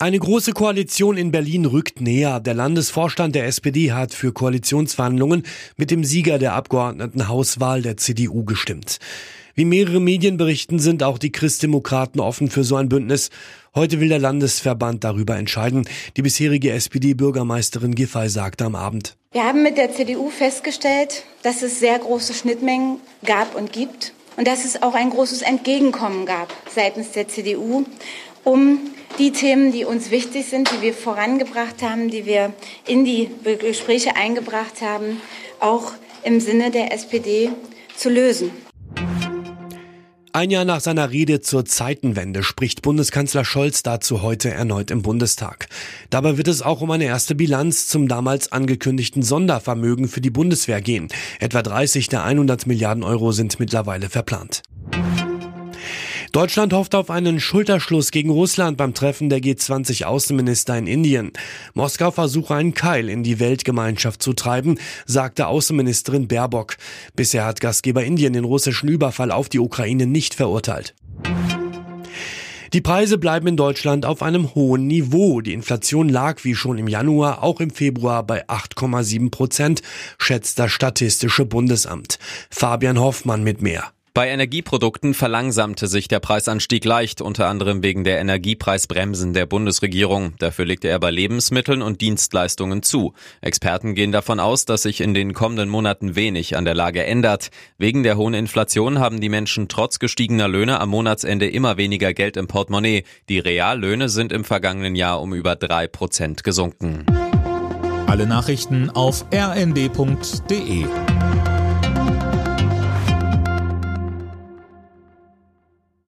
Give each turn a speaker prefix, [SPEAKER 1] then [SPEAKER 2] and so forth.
[SPEAKER 1] Eine große Koalition in Berlin rückt näher. Der Landesvorstand der SPD hat für Koalitionsverhandlungen mit dem Sieger der Abgeordnetenhauswahl der CDU gestimmt. Wie mehrere Medien berichten, sind auch die Christdemokraten offen für so ein Bündnis. Heute will der Landesverband darüber entscheiden. Die bisherige SPD-Bürgermeisterin Giffey sagte am Abend.
[SPEAKER 2] Wir haben mit der CDU festgestellt, dass es sehr große Schnittmengen gab und gibt und dass es auch ein großes Entgegenkommen gab seitens der CDU, um die Themen, die uns wichtig sind, die wir vorangebracht haben, die wir in die Gespräche eingebracht haben, auch im Sinne der SPD zu lösen.
[SPEAKER 1] Ein Jahr nach seiner Rede zur Zeitenwende spricht Bundeskanzler Scholz dazu heute erneut im Bundestag. Dabei wird es auch um eine erste Bilanz zum damals angekündigten Sondervermögen für die Bundeswehr gehen. Etwa 30 der 100 Milliarden Euro sind mittlerweile verplant. Deutschland hofft auf einen Schulterschluss gegen Russland beim Treffen der G20-Außenminister in Indien. Moskau versuche einen Keil in die Weltgemeinschaft zu treiben, sagte Außenministerin Baerbock. Bisher hat Gastgeber Indien den russischen Überfall auf die Ukraine nicht verurteilt. Die Preise bleiben in Deutschland auf einem hohen Niveau. Die Inflation lag wie schon im Januar auch im Februar bei 8,7 Prozent, schätzt das Statistische Bundesamt. Fabian Hoffmann mit mehr.
[SPEAKER 3] Bei Energieprodukten verlangsamte sich der Preisanstieg leicht, unter anderem wegen der Energiepreisbremsen der Bundesregierung. Dafür legte er bei Lebensmitteln und Dienstleistungen zu. Experten gehen davon aus, dass sich in den kommenden Monaten wenig an der Lage ändert. Wegen der hohen Inflation haben die Menschen trotz gestiegener Löhne am Monatsende immer weniger Geld im Portemonnaie. Die Reallöhne sind im vergangenen Jahr um über drei Prozent gesunken.
[SPEAKER 4] Alle Nachrichten auf rnd.de